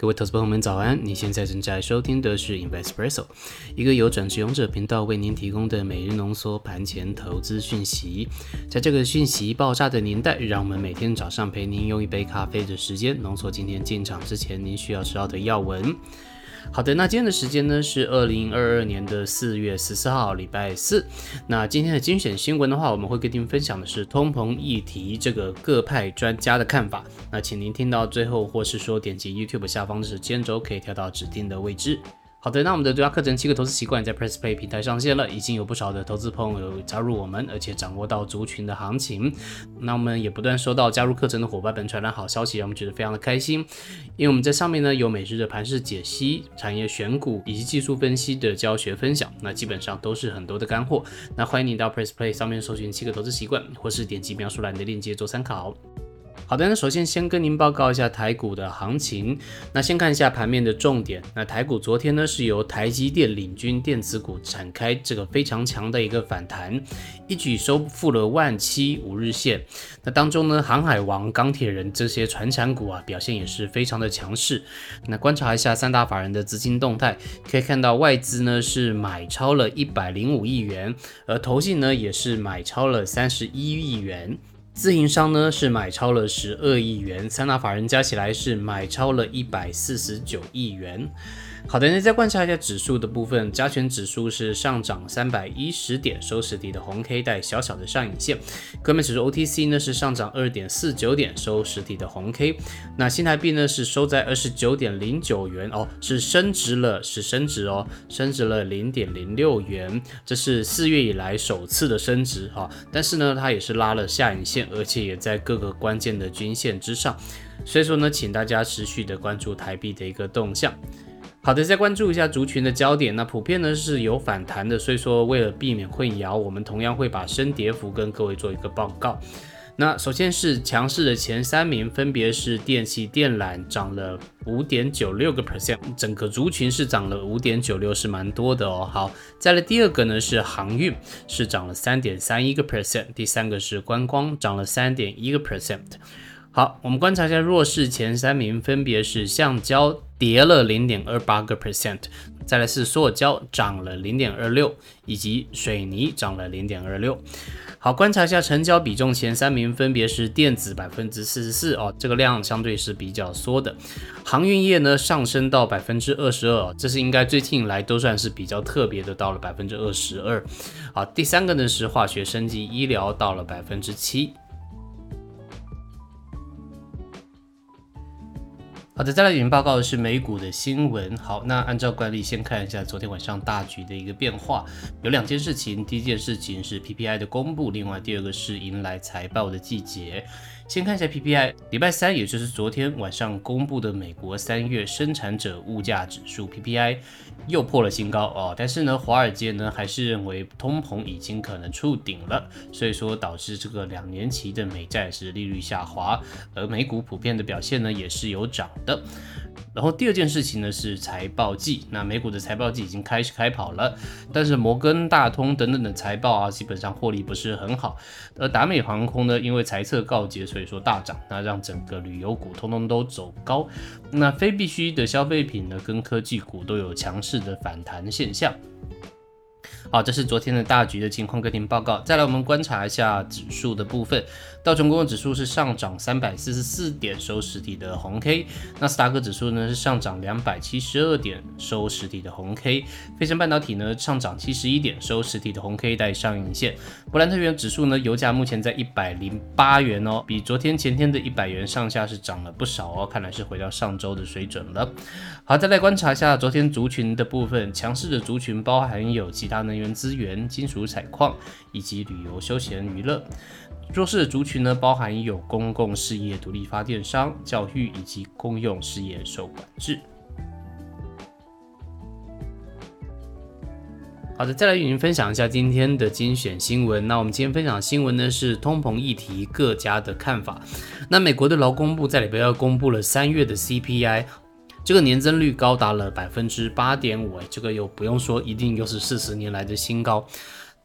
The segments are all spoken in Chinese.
各位投资朋友们早安！你现在正在收听的是 Investpresso，一个由转职勇者频道为您提供的每日浓缩盘前投资讯息。在这个讯息爆炸的年代，让我们每天早上陪您用一杯咖啡的时间，浓缩今天进场之前您需要知道的要闻。好的，那今天的时间呢是二零二二年的四月十四号，礼拜四。那今天的精选新闻的话，我们会跟您分享的是通膨议题这个各派专家的看法。那请您听到最后，或是说点击 YouTube 下方的时间轴，可以跳到指定的位置。好的，那我们的独家课程七个投资习惯在 Press Play 平台上线了，已经有不少的投资朋友加入我们，而且掌握到族群的行情。那我们也不断收到加入课程的伙伴们传来好消息，让我们觉得非常的开心。因为我们在上面呢有每日的盘势解析、产业选股以及技术分析的教学分享，那基本上都是很多的干货。那欢迎你到 Press Play 上面搜寻七个投资习惯，或是点击描述栏的链接做参考。好的，那首先先跟您报告一下台股的行情。那先看一下盘面的重点。那台股昨天呢是由台积电领军电子股展开这个非常强的一个反弹，一举收复了万七五日线。那当中呢，航海王、钢铁人这些传产股啊表现也是非常的强势。那观察一下三大法人的资金动态，可以看到外资呢是买超了一百零五亿元，而投信呢也是买超了三十一亿元。自营商呢是买超了十二亿元，三大法人加起来是买超了一百四十九亿元。好的，那再观察一下指数的部分，加权指数是上涨三百一十点，收实体的红 K 带小小的上影线。哥们指数 OTC 呢是上涨二点四九点，收实体的红 K。那新台币呢是收在二十九点零九元哦，是升值了，是升值哦，升值了零点零六元，这是四月以来首次的升值哈。但是呢，它也是拉了下影线，而且也在各个关键的均线之上，所以说呢，请大家持续的关注台币的一个动向。好的，再关注一下族群的焦点。那普遍呢是有反弹的，所以说为了避免混淆，我们同样会把升跌幅跟各位做一个报告。那首先是强势的前三名，分别是电器电缆涨了五点九六个 percent，整个族群是涨了五点九六，是蛮多的哦。好，再来第二个呢是航运，是涨了三点三一个 percent，第三个是观光，涨了三点一个 percent。好，我们观察一下弱势前三名，分别是橡胶跌了零点二八个 percent，再来是塑胶涨了零点二六，以及水泥涨了零点二六。好，观察一下成交比重前三名，分别是电子百分之四十四哦，这个量相对是比较缩的。航运业呢上升到百分之二十二，这是应该最近来都算是比较特别的，到了百分之二十二。好，第三个呢是化学、生级、医疗到了百分之七。好的，再来给您报告的是美股的新闻。好，那按照惯例，先看一下昨天晚上大局的一个变化。有两件事情，第一件事情是 PPI 的公布，另外第二个是迎来财报的季节。先看一下 PPI，礼拜三，也就是昨天晚上公布的美国三月生产者物价指数 PPI 又破了新高哦。但是呢，华尔街呢还是认为通膨已经可能触顶了，所以说导致这个两年期的美债是利率下滑，而美股普遍的表现呢也是有涨的。然后第二件事情呢是财报季，那美股的财报季已经开始开跑了，但是摩根大通等等的财报啊，基本上获利不是很好。而达美航空呢，因为财测告捷，所以所以说大涨，那让整个旅游股通通都走高。那非必需的消费品呢，跟科技股都有强势的反弹现象。好，这是昨天的大局的情况，跟您报告。再来，我们观察一下指数的部分。道琼工业指数是上涨三百四十四点，收实体的红 K。纳斯达克指数呢是上涨两百七十二点，收实体的红 K。飞升半导体呢上涨七十一点，收实体的红 K 带上影线。布兰特原指数呢，油价目前在一百零八元哦，比昨天前天的一百元上下是涨了不少哦，看来是回到上周的水准了。好，再来观察一下昨天族群的部分，强势的族群包含有其他能源资源、金属采矿以及旅游休闲娱乐。弱势族群呢，包含有公共事业、独立发电商、教育以及公用事业受管制。好的，再来与您分享一下今天的精选新闻。那我们今天分享的新闻呢是通膨议题各家的看法。那美国的劳工部在礼拜二公布了三月的 CPI，这个年增率高达了百分之八点五，哎，这个又不用说，一定又是四十年来的新高。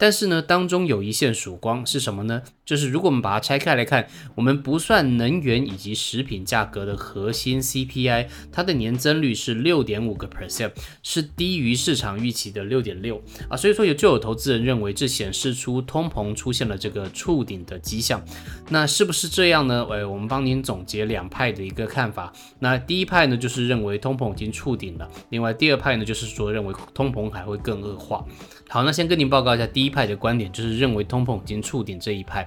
但是呢，当中有一线曙光是什么呢？就是如果我们把它拆开来看，我们不算能源以及食品价格的核心 CPI，它的年增率是六点五个 percent，是低于市场预期的六点六啊。所以说有就有投资人认为这显示出通膨出现了这个触顶的迹象。那是不是这样呢？哎，我们帮您总结两派的一个看法。那第一派呢，就是认为通膨已经触顶了；另外第二派呢，就是说认为通膨还会更恶化。好，那先跟您报告一下第一派的观点，就是认为通膨已经触顶这一派。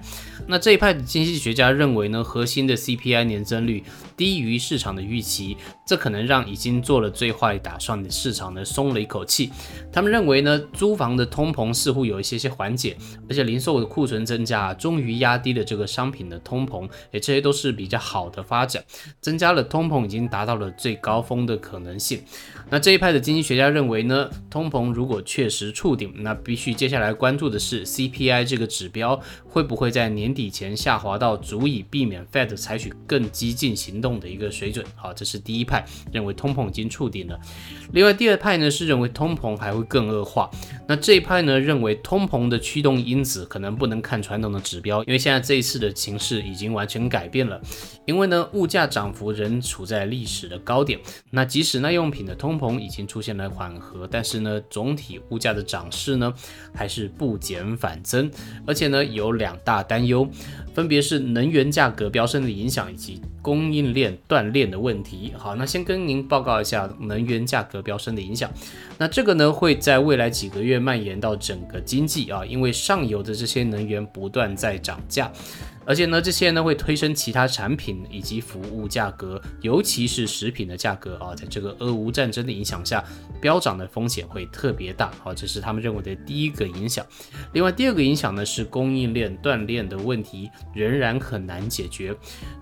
那这一派的经济学家认为呢，核心的 CPI 年增率低于市场的预期，这可能让已经做了最坏打算的市场呢松了一口气。他们认为呢，租房的通膨似乎有一些些缓解，而且零售的库存增加，终于压低了这个商品的通膨，诶，这些都是比较好的发展，增加了通膨已经达到了最高峰的可能性。那这一派的经济学家认为呢，通膨如果确实触顶，那必须接下来关注的是 CPI 这个指标会不会在年底前下滑到足以避免 Fed 采取更激进行动的一个水准。好，这是第一派认为通膨已经触顶了。另外第二派呢是认为通膨还会更恶化。那这一派呢认为通膨的驱动因子可能不能看传统的指标，因为现在这一次的形势已经完全改变了。因为呢物价涨幅仍处在历史的高点。那即使耐用品的通膨已经出现了缓和，但是呢，总体物价的涨势呢还是不减反增，而且呢有两大担忧，分别是能源价格飙升的影响以及供应链断裂的问题。好，那先跟您报告一下能源价格飙升的影响。那这个呢会在未来几个月蔓延到整个经济啊，因为上游的这些能源不断在涨价。而且呢，这些呢会推升其他产品以及服务价格，尤其是食品的价格啊，在这个俄乌战争的影响下，飙涨的风险会特别大。好，这是他们认为的第一个影响。另外，第二个影响呢是供应链断裂的问题仍然很难解决，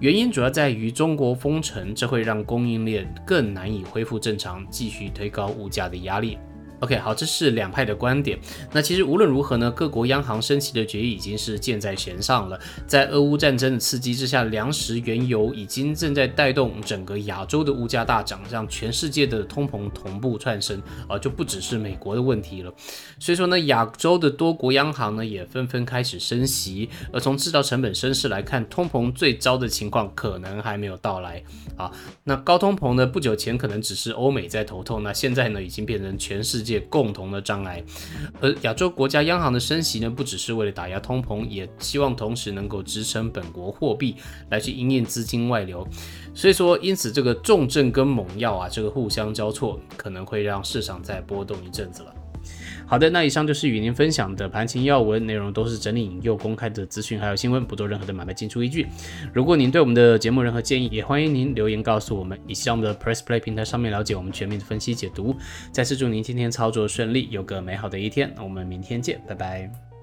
原因主要在于中国封城，这会让供应链更难以恢复正常，继续推高物价的压力。OK，好，这是两派的观点。那其实无论如何呢，各国央行升息的决议已经是箭在弦上了。在俄乌战争的刺激之下，粮食、原油已经正在带动整个亚洲的物价大涨，让全世界的通膨同步窜升啊，就不只是美国的问题了。所以说呢，亚洲的多国央行呢也纷纷开始升息。而从制造成本升势来看，通膨最糟的情况可能还没有到来啊。那高通膨呢，不久前可能只是欧美在头痛，那现在呢已经变成全世界。共同的障碍，而亚洲国家央行的升息呢，不只是为了打压通膨，也希望同时能够支撑本国货币来去应验资金外流。所以说，因此这个重症跟猛药啊，这个互相交错，可能会让市场再波动一阵子了。好的，那以上就是与您分享的盘前要闻，内容都是整理引用公开的资讯，还有新闻，不做任何的买卖进出依据。如果您对我们的节目任何建议，也欢迎您留言告诉我们，以及在我们的 Press Play 平台上面了解我们全面的分析解读。再次祝您今天操作顺利，有个美好的一天，那我们明天见，拜拜。